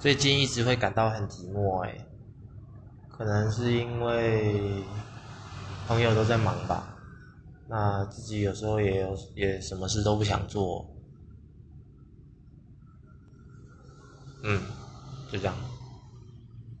最近一直会感到很寂寞哎可能是因为朋友都在忙吧。那自己有时候也有也什么事都不想做。嗯就这样。